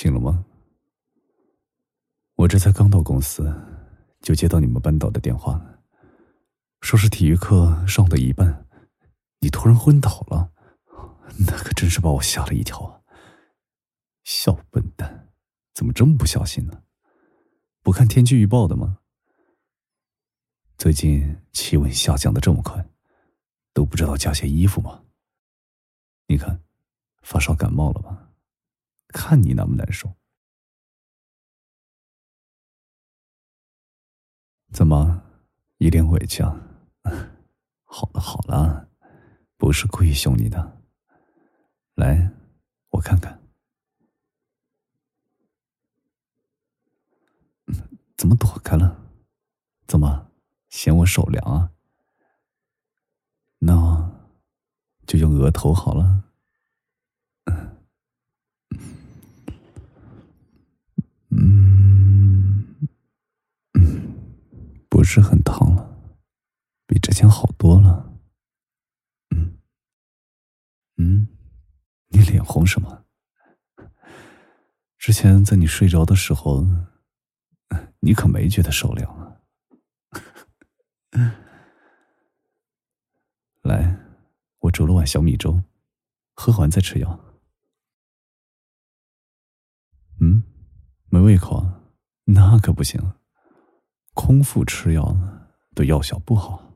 醒了吗？我这才刚到公司，就接到你们班导的电话，说是体育课上到一半，你突然昏倒了，那可真是把我吓了一跳啊！小笨蛋，怎么这么不小心呢？不看天气预报的吗？最近气温下降的这么快，都不知道加些衣服吗？你看，发烧感冒了吧？看你难不难受？怎么一脸委屈啊？好了好了，不是故意凶你的。来，我看看。怎么躲开了？怎么嫌我手凉啊？那就用额头好了。不是很烫了，比之前好多了。嗯，嗯，你脸红什么？之前在你睡着的时候，你可没觉得手凉啊。来，我煮了碗小米粥，喝完再吃药。嗯，没胃口，那可不行。空腹吃药对药效不好。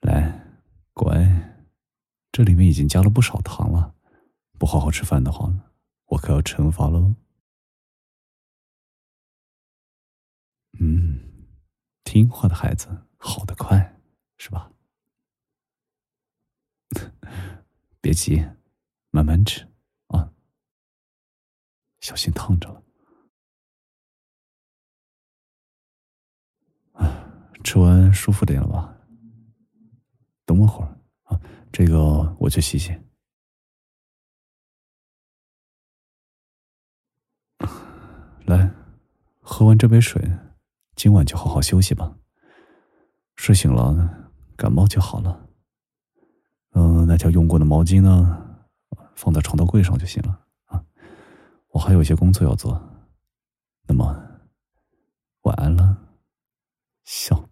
来，乖，这里面已经加了不少糖了，不好好吃饭的话，我可要惩罚喽。嗯，听话的孩子好的快，是吧？别急，慢慢吃啊，小心烫着了。吃完舒服点了吧？等我会儿啊，这个我去洗洗。来，喝完这杯水，今晚就好好休息吧。睡醒了，感冒就好了。嗯，那条用过的毛巾呢，放在床头柜上就行了啊。我还有一些工作要做，那么晚安了，笑。